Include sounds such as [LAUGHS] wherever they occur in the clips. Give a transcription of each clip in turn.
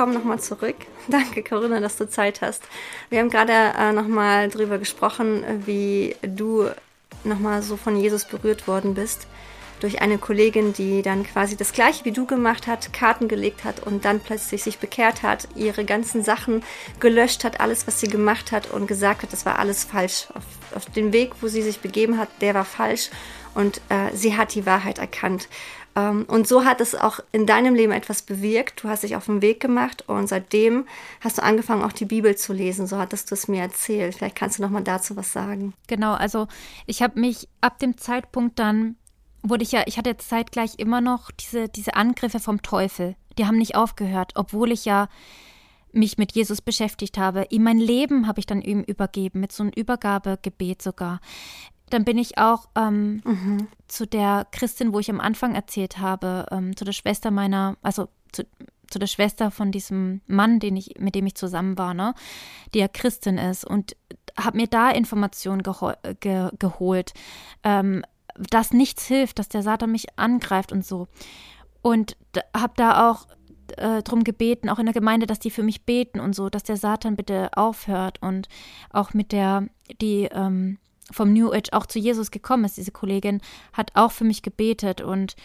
kommen nochmal zurück. [LAUGHS] Danke, Corinna, dass du Zeit hast. Wir haben gerade äh, nochmal drüber gesprochen, wie du nochmal so von Jesus berührt worden bist durch eine Kollegin, die dann quasi das gleiche wie du gemacht hat, Karten gelegt hat und dann plötzlich sich bekehrt hat, ihre ganzen Sachen gelöscht hat, alles, was sie gemacht hat und gesagt hat, das war alles falsch. Auf, auf den Weg, wo sie sich begeben hat, der war falsch und äh, sie hat die Wahrheit erkannt. Ähm, und so hat es auch in deinem Leben etwas bewirkt. Du hast dich auf den Weg gemacht und seitdem hast du angefangen, auch die Bibel zu lesen. So hattest du es mir erzählt. Vielleicht kannst du noch mal dazu was sagen. Genau, also ich habe mich ab dem Zeitpunkt dann wurde ich ja, ich hatte zeitgleich immer noch diese, diese Angriffe vom Teufel. Die haben nicht aufgehört, obwohl ich ja mich mit Jesus beschäftigt habe. Ihm mein Leben habe ich dann ihm übergeben, mit so einem Übergabegebet sogar. Dann bin ich auch ähm, mhm. zu der Christin, wo ich am Anfang erzählt habe, ähm, zu der Schwester meiner, also zu, zu der Schwester von diesem Mann, den ich, mit dem ich zusammen war, ne, die ja Christin ist und habe mir da Informationen ge geholt. Ähm, dass nichts hilft, dass der Satan mich angreift und so. Und habe da auch äh, drum gebeten, auch in der Gemeinde, dass die für mich beten und so, dass der Satan bitte aufhört und auch mit der, die ähm, vom New Age auch zu Jesus gekommen ist, diese Kollegin, hat auch für mich gebetet und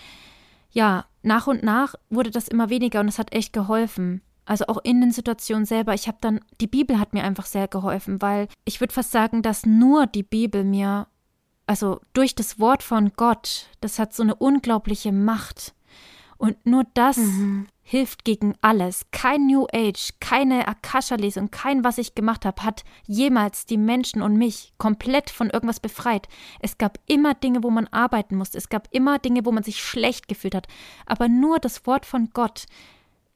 ja, nach und nach wurde das immer weniger und es hat echt geholfen. Also auch in den Situationen selber. Ich habe dann, die Bibel hat mir einfach sehr geholfen, weil ich würde fast sagen, dass nur die Bibel mir also durch das Wort von Gott, das hat so eine unglaubliche Macht. Und nur das mhm. Hilft gegen alles. Kein New Age, keine Akasha-Lesung, kein, was ich gemacht habe, hat jemals die Menschen und mich komplett von irgendwas befreit. Es gab immer Dinge, wo man arbeiten musste. Es gab immer Dinge, wo man sich schlecht gefühlt hat. Aber nur das Wort von Gott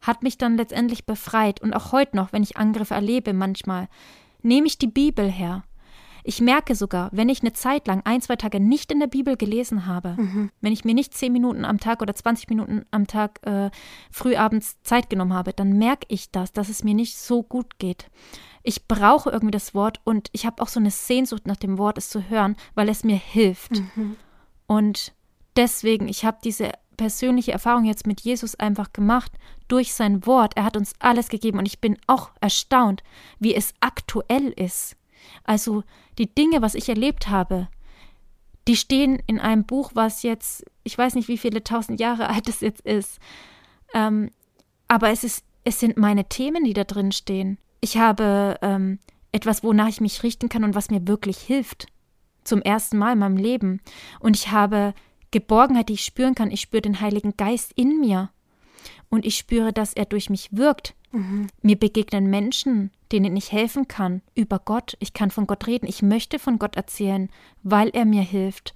hat mich dann letztendlich befreit. Und auch heute noch, wenn ich Angriffe erlebe manchmal, nehme ich die Bibel her ich merke sogar, wenn ich eine Zeit lang ein, zwei Tage nicht in der Bibel gelesen habe, mhm. wenn ich mir nicht zehn Minuten am Tag oder 20 Minuten am Tag äh, frühabends Zeit genommen habe, dann merke ich das, dass es mir nicht so gut geht. Ich brauche irgendwie das Wort und ich habe auch so eine Sehnsucht nach dem Wort, es zu hören, weil es mir hilft. Mhm. Und deswegen, ich habe diese persönliche Erfahrung jetzt mit Jesus einfach gemacht durch sein Wort. Er hat uns alles gegeben und ich bin auch erstaunt, wie es aktuell ist. Also die Dinge, was ich erlebt habe, die stehen in einem Buch, was jetzt, ich weiß nicht, wie viele tausend Jahre [LAUGHS] alt es jetzt ist. Ähm, aber es ist, es sind meine Themen, die da drin stehen. Ich habe ähm, etwas, wonach ich mich richten kann und was mir wirklich hilft. Zum ersten Mal in meinem Leben. Und ich habe Geborgenheit, die ich spüren kann. Ich spüre den Heiligen Geist in mir. Und ich spüre, dass er durch mich wirkt. Mhm. Mir begegnen Menschen, denen ich helfen kann, über Gott. Ich kann von Gott reden. Ich möchte von Gott erzählen, weil er mir hilft.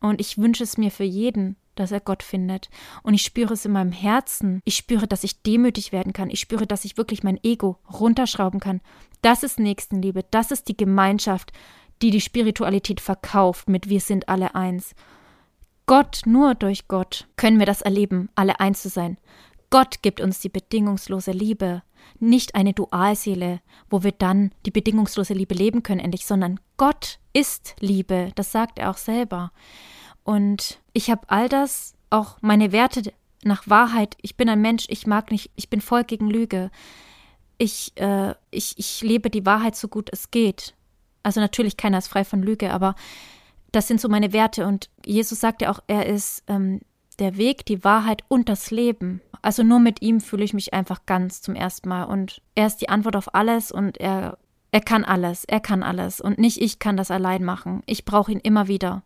Und ich wünsche es mir für jeden, dass er Gott findet. Und ich spüre es in meinem Herzen. Ich spüre, dass ich demütig werden kann. Ich spüre, dass ich wirklich mein Ego runterschrauben kann. Das ist Nächstenliebe. Das ist die Gemeinschaft, die die Spiritualität verkauft mit Wir sind alle eins. Gott, nur durch Gott können wir das erleben, alle eins zu sein. Gott gibt uns die bedingungslose Liebe, nicht eine Dualseele, wo wir dann die bedingungslose Liebe leben können endlich, sondern Gott ist Liebe, das sagt er auch selber. Und ich habe all das, auch meine Werte nach Wahrheit, ich bin ein Mensch, ich mag nicht, ich bin voll gegen Lüge. Ich, äh, ich, ich lebe die Wahrheit so gut es geht. Also natürlich keiner ist frei von Lüge, aber das sind so meine Werte. Und Jesus sagt ja auch, er ist ähm, der Weg, die Wahrheit und das Leben. Also nur mit ihm fühle ich mich einfach ganz zum ersten Mal. Und er ist die Antwort auf alles und er, er kann alles. Er kann alles. Und nicht ich kann das allein machen. Ich brauche ihn immer wieder.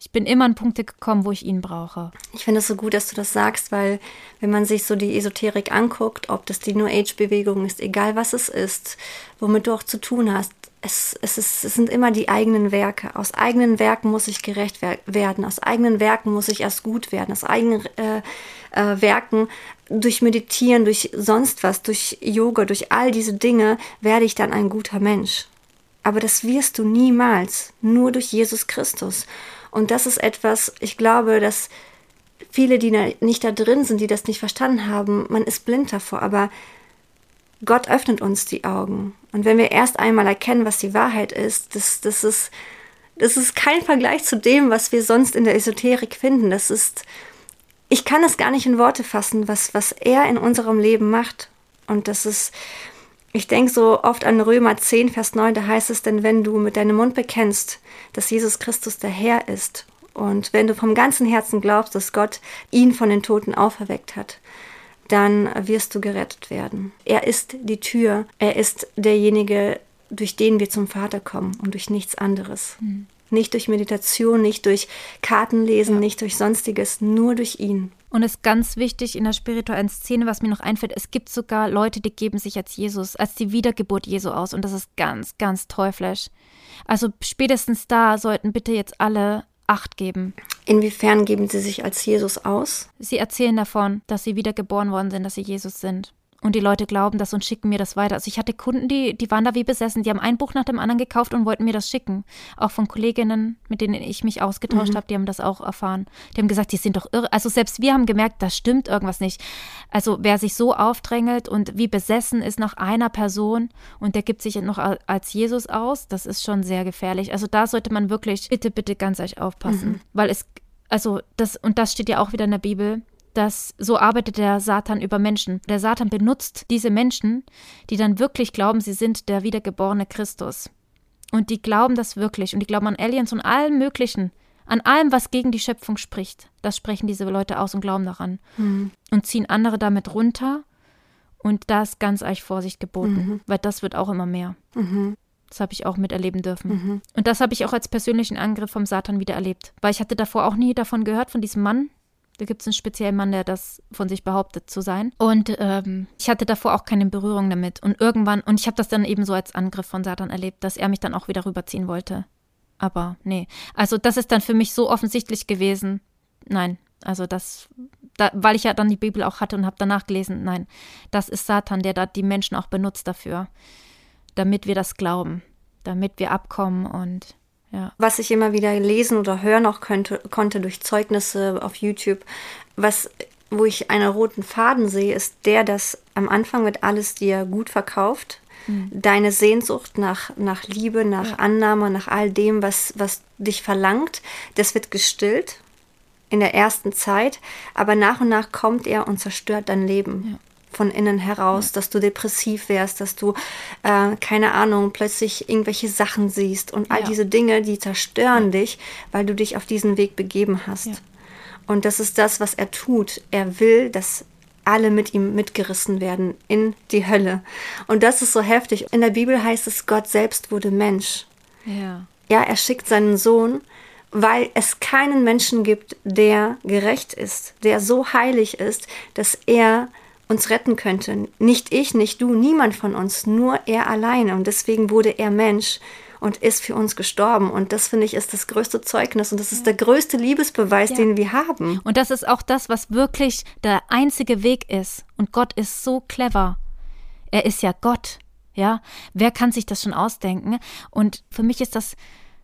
Ich bin immer an Punkte gekommen, wo ich ihn brauche. Ich finde es so gut, dass du das sagst, weil wenn man sich so die Esoterik anguckt, ob das die New Age-Bewegung ist, egal was es ist, womit du auch zu tun hast, es, es, ist, es sind immer die eigenen Werke. Aus eigenen Werken muss ich gerecht werden. Aus eigenen Werken muss ich erst gut werden. Aus eigenen äh, äh, Werken, durch Meditieren, durch sonst was, durch Yoga, durch all diese Dinge werde ich dann ein guter Mensch. Aber das wirst du niemals, nur durch Jesus Christus. Und das ist etwas, ich glaube, dass viele, die nicht da drin sind, die das nicht verstanden haben, man ist blind davor. Aber Gott öffnet uns die Augen. Und wenn wir erst einmal erkennen, was die Wahrheit ist, das, das ist, das ist kein Vergleich zu dem, was wir sonst in der Esoterik finden. Das ist, ich kann es gar nicht in Worte fassen, was, was er in unserem Leben macht. Und das ist, ich denke so oft an Römer 10, Vers 9, da heißt es, denn wenn du mit deinem Mund bekennst, dass Jesus Christus der Herr ist und wenn du vom ganzen Herzen glaubst, dass Gott ihn von den Toten auferweckt hat, dann wirst du gerettet werden. Er ist die Tür, er ist derjenige, durch den wir zum Vater kommen und durch nichts anderes. Mhm. Nicht durch Meditation, nicht durch Kartenlesen, ja. nicht durch sonstiges, nur durch ihn. Und es ist ganz wichtig in der spirituellen Szene, was mir noch einfällt, es gibt sogar Leute, die geben sich als Jesus, als die Wiedergeburt Jesu aus. Und das ist ganz, ganz teuflisch. Also spätestens da sollten bitte jetzt alle Acht geben. Inwiefern geben sie sich als Jesus aus? Sie erzählen davon, dass sie wiedergeboren worden sind, dass sie Jesus sind. Und die Leute glauben das und schicken mir das weiter. Also ich hatte Kunden, die, die waren da wie besessen. Die haben ein Buch nach dem anderen gekauft und wollten mir das schicken. Auch von Kolleginnen, mit denen ich mich ausgetauscht mhm. habe, die haben das auch erfahren. Die haben gesagt, die sind doch irre. Also selbst wir haben gemerkt, da stimmt irgendwas nicht. Also wer sich so aufdrängelt und wie besessen ist nach einer Person und der gibt sich noch als Jesus aus, das ist schon sehr gefährlich. Also da sollte man wirklich bitte, bitte ganz euch aufpassen. Mhm. Weil es, also das, und das steht ja auch wieder in der Bibel, dass so arbeitet der Satan über Menschen. Der Satan benutzt diese Menschen, die dann wirklich glauben, sie sind der wiedergeborene Christus. Und die glauben das wirklich und die glauben an Aliens und allem Möglichen, an allem, was gegen die Schöpfung spricht. Das sprechen diese Leute aus und glauben daran. Mhm. Und ziehen andere damit runter. Und da ist ganz euch Vorsicht geboten, mhm. weil das wird auch immer mehr. Mhm. Das habe ich auch miterleben dürfen. Mhm. Und das habe ich auch als persönlichen Angriff vom Satan wieder erlebt. Weil ich hatte davor auch nie davon gehört, von diesem Mann, da gibt es einen speziellen Mann, der das von sich behauptet zu sein. Und ähm, ich hatte davor auch keine Berührung damit. Und irgendwann, und ich habe das dann eben so als Angriff von Satan erlebt, dass er mich dann auch wieder rüberziehen wollte. Aber nee. Also das ist dann für mich so offensichtlich gewesen. Nein, also das, da, weil ich ja dann die Bibel auch hatte und habe danach gelesen, nein, das ist Satan, der da die Menschen auch benutzt dafür, damit wir das glauben, damit wir abkommen und ja. Was ich immer wieder lesen oder hören auch könnte, konnte durch Zeugnisse auf YouTube, was, wo ich einen roten Faden sehe, ist der, dass am Anfang wird alles dir gut verkauft. Mhm. Deine Sehnsucht nach, nach Liebe, nach ja. Annahme, nach all dem, was, was dich verlangt, das wird gestillt in der ersten Zeit, aber nach und nach kommt er und zerstört dein Leben. Von innen heraus, dass du depressiv wärst, dass du, äh, keine Ahnung, plötzlich irgendwelche Sachen siehst und all ja. diese Dinge, die zerstören ja. dich, weil du dich auf diesen Weg begeben hast. Ja. Und das ist das, was er tut. Er will, dass alle mit ihm mitgerissen werden in die Hölle. Und das ist so heftig. In der Bibel heißt es, Gott selbst wurde Mensch. Ja. Ja, er schickt seinen Sohn, weil es keinen Menschen gibt, der gerecht ist, der so heilig ist, dass er uns retten könnte. Nicht ich, nicht du, niemand von uns, nur er alleine. Und deswegen wurde er Mensch und ist für uns gestorben. Und das finde ich ist das größte Zeugnis und das ist der größte Liebesbeweis, ja. den wir haben. Und das ist auch das, was wirklich der einzige Weg ist. Und Gott ist so clever. Er ist ja Gott. Ja, wer kann sich das schon ausdenken? Und für mich ist das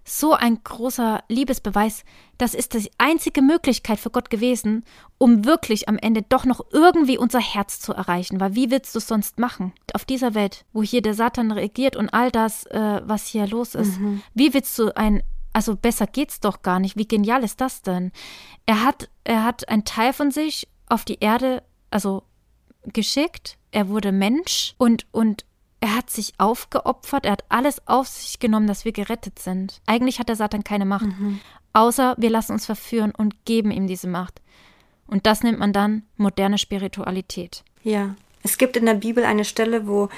so ein großer Liebesbeweis. Das ist die einzige Möglichkeit für Gott gewesen, um wirklich am Ende doch noch irgendwie unser Herz zu erreichen. Weil wie willst du es sonst machen? Auf dieser Welt, wo hier der Satan regiert und all das, äh, was hier los ist. Mhm. Wie willst du ein, also besser geht's doch gar nicht. Wie genial ist das denn? Er hat, er hat einen Teil von sich auf die Erde, also geschickt. Er wurde Mensch und, und er hat sich aufgeopfert, er hat alles auf sich genommen, dass wir gerettet sind. Eigentlich hat der Satan keine Macht, mhm. Außer wir lassen uns verführen und geben ihm diese Macht. Und das nennt man dann moderne Spiritualität. Ja. Es gibt in der Bibel eine Stelle, wo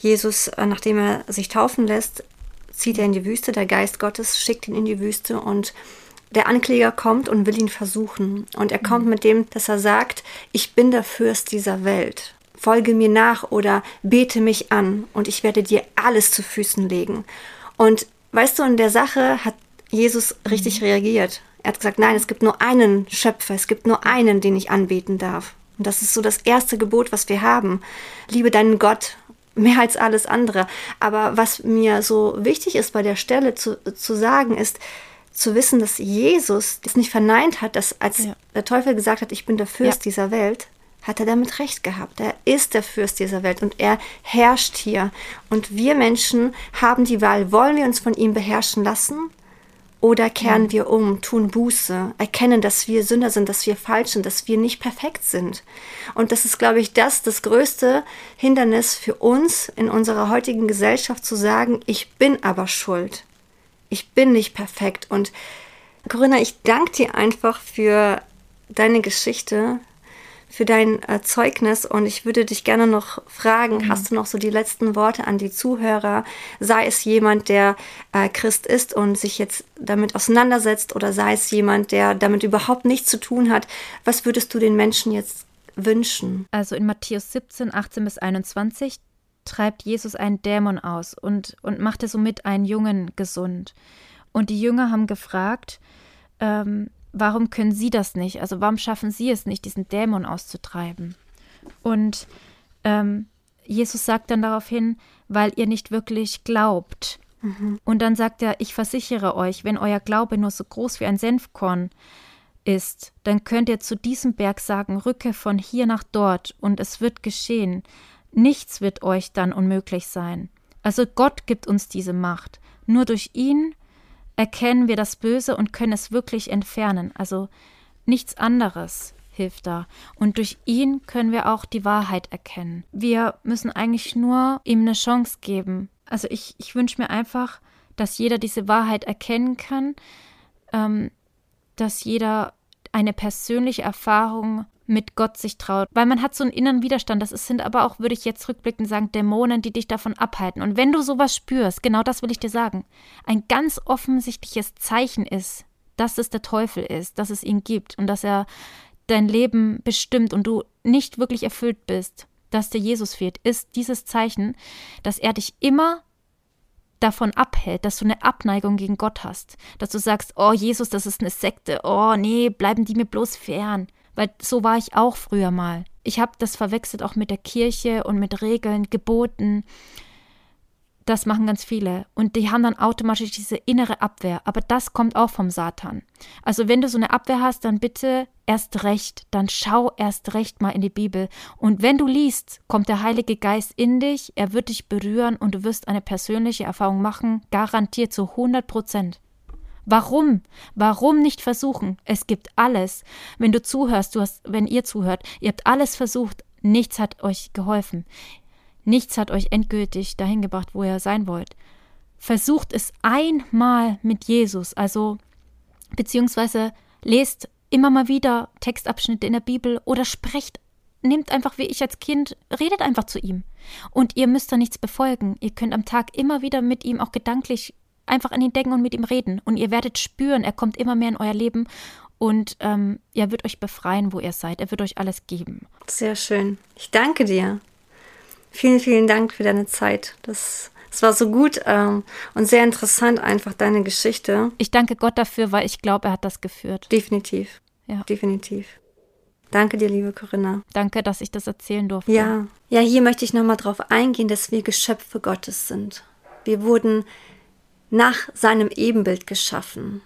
Jesus, äh, nachdem er sich taufen lässt, zieht er in die Wüste, der Geist Gottes schickt ihn in die Wüste und der Ankläger kommt und will ihn versuchen. Und er kommt mhm. mit dem, dass er sagt, ich bin der Fürst dieser Welt folge mir nach oder bete mich an und ich werde dir alles zu Füßen legen. Und weißt du, in der Sache hat Jesus richtig mhm. reagiert. Er hat gesagt, nein, es gibt nur einen Schöpfer, es gibt nur einen, den ich anbeten darf. Und das ist so das erste Gebot, was wir haben. Liebe deinen Gott mehr als alles andere. Aber was mir so wichtig ist bei der Stelle zu, zu sagen, ist, zu wissen, dass Jesus das nicht verneint hat, dass als ja. der Teufel gesagt hat, ich bin der Fürst ja. dieser Welt, hat er damit recht gehabt. Er ist der Fürst dieser Welt und er herrscht hier. Und wir Menschen haben die Wahl, wollen wir uns von ihm beherrschen lassen Oder kehren wir um, tun Buße, erkennen, dass wir Sünder sind, dass wir falsch sind, dass wir nicht perfekt sind. Und das ist, glaube ich, das, das größte Hindernis für uns in unserer heutigen Gesellschaft zu sagen, ich bin aber schuld. Ich bin nicht perfekt. Und Corinna, ich danke dir einfach für deine Geschichte, für dein äh, Zeugnis und ich würde dich gerne noch fragen, mhm. hast du noch so die letzten Worte an die Zuhörer? Sei es jemand, der äh, Christ ist und sich jetzt damit auseinandersetzt oder sei es jemand, der damit überhaupt nichts zu tun hat. Was würdest du den Menschen jetzt wünschen? Also in Matthäus 17, 18 bis 21 treibt Jesus einen Dämon aus und, und machte somit einen Jungen gesund. Und die Jünger haben gefragt, ähm, warum können sie das nicht? Also warum schaffen sie es nicht, diesen Dämon auszutreiben? Und ähm, Jesus sagt dann daraufhin, weil ihr nicht wirklich glaubt. Mhm. Und dann sagt er, ich versichere euch, wenn euer Glaube nur so groß wie ein Senfkorn ist, dann könnt ihr zu diesem Berg sagen, rücke von hier nach dort und es wird geschehen. Nichts wird euch dann unmöglich sein. Also Gott gibt uns diese Macht. Nur durch ihn erkennen wir das Böse und können es wirklich entfernen. Also nichts anderes hilft da. Und durch ihn können wir auch die Wahrheit erkennen. Wir müssen eigentlich nur ihm eine Chance geben. Also ich, ich wünsche mir einfach, dass jeder diese Wahrheit erkennen kann, ähm, dass jeder eine persönliche Erfahrung mit Gott sich traut. Weil man hat so einen inneren Widerstand. Das sind aber auch, würde ich jetzt rückblickend sagen, Dämonen, die dich davon abhalten. Und wenn du sowas spürst, genau das will ich dir sagen, ein ganz offensichtliches Zeichen ist, dass es der Teufel ist, dass es ihn gibt und dass er dein Leben bestimmt und du nicht wirklich erfüllt bist, dass dir Jesus fehlt, ist dieses Zeichen, dass er dich immer davon abhält, dass du eine Abneigung gegen Gott hast, dass du sagst, oh Jesus, das ist eine Sekte, oh nee, bleiben die mir bloß fern. Weil so war ich auch früher mal. Ich habe das verwechselt auch mit der Kirche und mit Regeln, Geboten. Das machen ganz viele. Und die haben dann automatisch diese innere Abwehr. Aber das kommt auch vom Satan. Also wenn du so eine Abwehr hast, dann bitte erst recht. Dann schau erst recht mal in die Bibel. Und wenn du liest, kommt der Heilige Geist in dich. Er wird dich berühren und du wirst eine persönliche Erfahrung machen. Garantiert zu 100 Prozent. Warum? Warum nicht versuchen? Es gibt alles. Wenn du zuhörst, du hast, wenn ihr zuhört, ihr habt alles versucht, nichts hat euch geholfen. Nichts hat euch endgültig dahin gebracht, wo ihr sein wollt. Versucht es einmal mit Jesus, also beziehungsweise lest immer mal wieder Textabschnitte in der Bibel oder sprecht nehmt einfach wie ich als Kind, redet einfach zu ihm. Und ihr müsst da nichts befolgen. Ihr könnt am Tag immer wieder mit ihm auch gedanklich einfach an ihn denken und mit ihm reden. Und ihr werdet spüren, er kommt immer mehr in euer Leben und ähm, er wird euch befreien, wo ihr seid. Er wird euch alles geben. Sehr schön. Ich danke dir. Vielen, vielen Dank für deine Zeit. Das, das war so gut ähm, und sehr interessant, einfach deine Geschichte. Ich danke Gott dafür, weil ich glaube, er hat das geführt. Definitiv. Ja. Definitiv. Danke dir, liebe Corinna. Danke, dass ich das erzählen durfte. Ja, ja, hier möchte ich nochmal drauf eingehen, dass wir Geschöpfe Gottes sind. Wir wurden nach seinem Ebenbild geschaffen.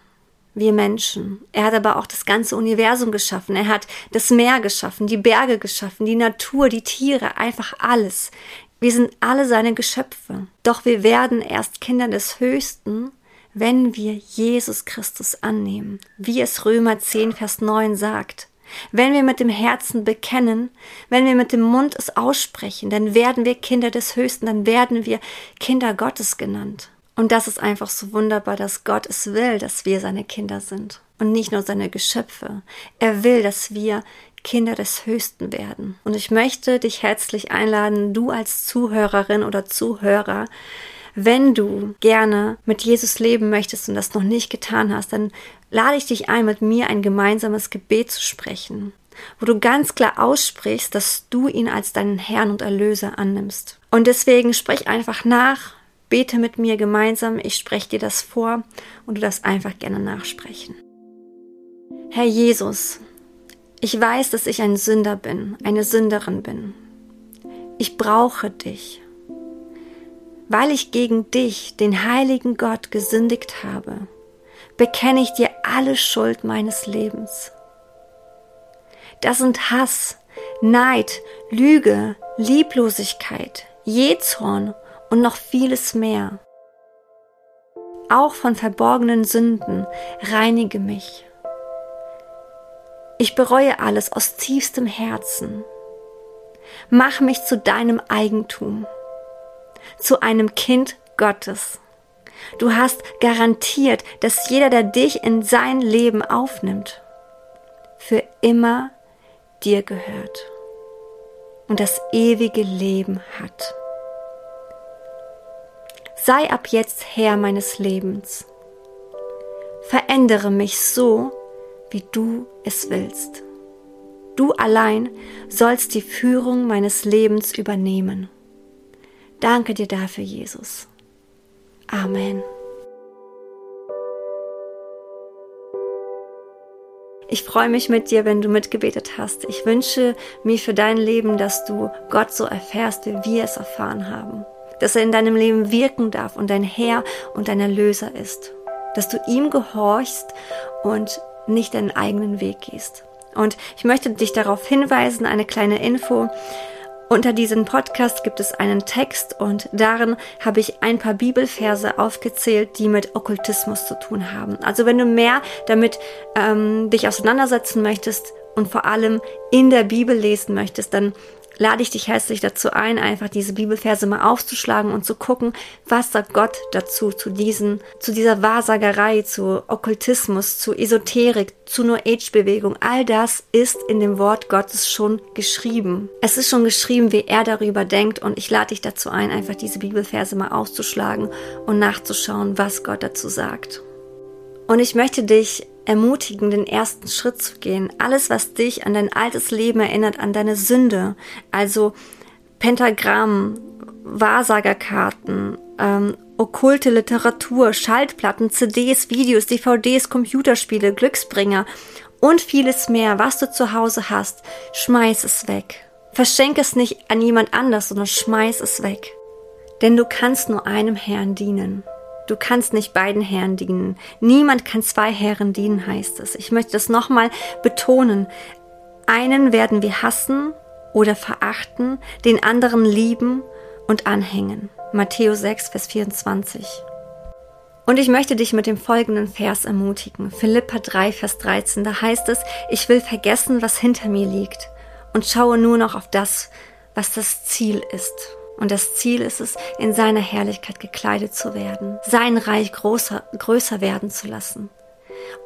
Wir Menschen. Er hat aber auch das ganze Universum geschaffen. Er hat das Meer geschaffen, die Berge geschaffen, die Natur, die Tiere, einfach alles. Wir sind alle seine Geschöpfe. Doch wir werden erst Kinder des Höchsten, wenn wir Jesus Christus annehmen, wie es Römer 10, Vers 9 sagt. Wenn wir mit dem Herzen bekennen, wenn wir mit dem Mund es aussprechen, dann werden wir Kinder des Höchsten, dann werden wir Kinder Gottes genannt. Und das ist einfach so wunderbar, dass Gott es will, dass wir seine Kinder sind und nicht nur seine Geschöpfe. Er will, dass wir Kinder des Höchsten werden. Und ich möchte dich herzlich einladen, du als Zuhörerin oder Zuhörer, wenn du gerne mit Jesus leben möchtest und das noch nicht getan hast, dann lade ich dich ein, mit mir ein gemeinsames Gebet zu sprechen, wo du ganz klar aussprichst, dass du ihn als deinen Herrn und Erlöser annimmst. Und deswegen sprich einfach nach, Bete mit mir gemeinsam, ich spreche dir das vor und du darfst einfach gerne nachsprechen. Herr Jesus, ich weiß, dass ich ein Sünder bin, eine Sünderin bin. Ich brauche dich. Weil ich gegen dich, den heiligen Gott, gesündigt habe, bekenne ich dir alle Schuld meines Lebens. Das sind Hass, Neid, Lüge, Lieblosigkeit, Jezorn und noch vieles mehr. auch von verborgenen Sünden, reinige mich. Ich bereue alles aus tiefstem Herzen. Mach mich zu deinem Eigentum, zu einem Kind Gottes. Du hast garantiert, dass jeder, der dich in sein Leben aufnimmt, für immer dir gehört und das ewige Leben hat. Sei ab jetzt Herr meines Lebens. Verändere mich so, wie du es willst. Du allein sollst die Führung meines Lebens übernehmen. Danke dir dafür, Jesus. Amen. Ich freue mich mit dir, wenn du mitgebetet hast. Ich wünsche mir für dein Leben, dass du Gott so erfährst, wie wir es erfahren haben. Dass er in deinem Leben wirken darf und dein Herr und dein Erlöser ist. Dass du ihm gehorchst und nicht deinen eigenen Weg gehst. Und ich möchte dich darauf hinweisen, eine kleine Info. Unter diesem Podcast gibt es einen Text und darin habe ich ein paar Bibelverse aufgezählt, die mit Okkultismus zu tun haben. Also wenn du mehr damit ähm, dich auseinandersetzen möchtest und vor allem in der Bibel lesen möchtest, dann lade ich dich herzlich dazu ein, einfach diese Bibelverse mal aufzuschlagen und zu gucken, was sagt Gott dazu, zu diesen, zu dieser Wahrsagerei, zu Okkultismus, zu Esoterik, zu New Age Bewegung. All das ist in dem Wort Gottes schon geschrieben. Es ist schon geschrieben, wie er darüber denkt und ich lade dich dazu ein, einfach diese Bibelverse mal aufzuschlagen und nachzuschauen, was Gott dazu sagt. Und ich möchte dich ermutigen, den ersten Schritt zu gehen. Alles, was dich an dein altes Leben erinnert, an deine Sünde, also Pentagramm, Wahrsagerkarten, ähm, okkulte Literatur, Schaltplatten, CDs, Videos, DVDs, Computerspiele, Glücksbringer und vieles mehr, was du zu Hause hast, schmeiß es weg. Verschenk es nicht an jemand anders, sondern schmeiß es weg. Denn du kannst nur einem Herrn dienen. Du kannst nicht beiden Herren dienen. Niemand kann zwei Herren dienen, heißt es. Ich möchte das nochmal betonen. Einen werden wir hassen oder verachten, den anderen lieben und anhängen. Matthäus 6, Vers 24. Und ich möchte dich mit dem folgenden Vers ermutigen. Philippa 3, Vers 13. Da heißt es, ich will vergessen, was hinter mir liegt und schaue nur noch auf das, was das Ziel ist. Und das Ziel ist es, in seiner Herrlichkeit gekleidet zu werden, sein Reich großer, größer werden zu lassen,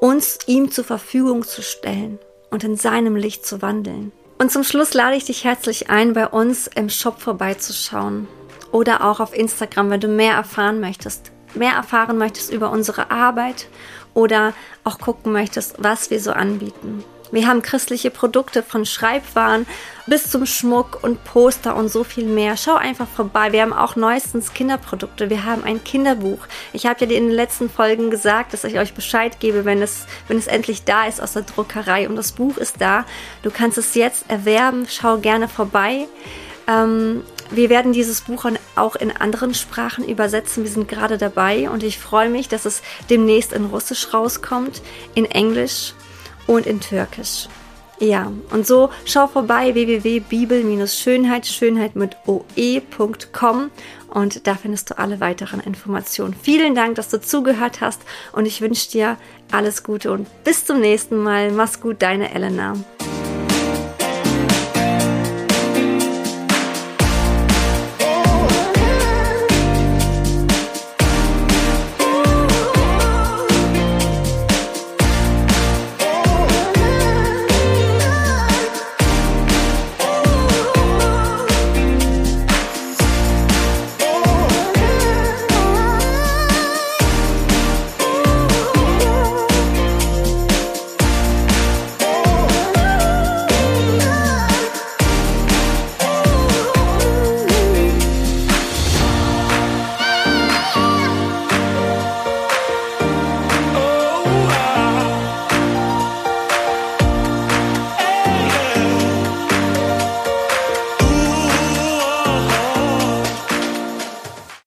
uns ihm zur Verfügung zu stellen und in seinem Licht zu wandeln. Und zum Schluss lade ich dich herzlich ein, bei uns im Shop vorbeizuschauen oder auch auf Instagram, wenn du mehr erfahren möchtest, mehr erfahren möchtest über unsere Arbeit oder auch gucken möchtest, was wir so anbieten. Wir haben christliche Produkte von Schreibwaren bis zum Schmuck und Poster und so viel mehr. Schau einfach vorbei. Wir haben auch neuestens Kinderprodukte. Wir haben ein Kinderbuch. Ich habe ja in den letzten Folgen gesagt, dass ich euch Bescheid gebe, wenn es, wenn es endlich da ist aus der Druckerei. Und das Buch ist da. Du kannst es jetzt erwerben. Schau gerne vorbei. Ähm, wir werden dieses Buch auch in anderen Sprachen übersetzen. Wir sind gerade dabei und ich freue mich, dass es demnächst in Russisch rauskommt, in Englisch und in Türkisch. Ja, und so schau vorbei www.bibel-schönheit, Schönheit mit oe.com und da findest du alle weiteren Informationen. Vielen Dank, dass du zugehört hast und ich wünsche dir alles Gute und bis zum nächsten Mal. Mach's gut, deine Elena.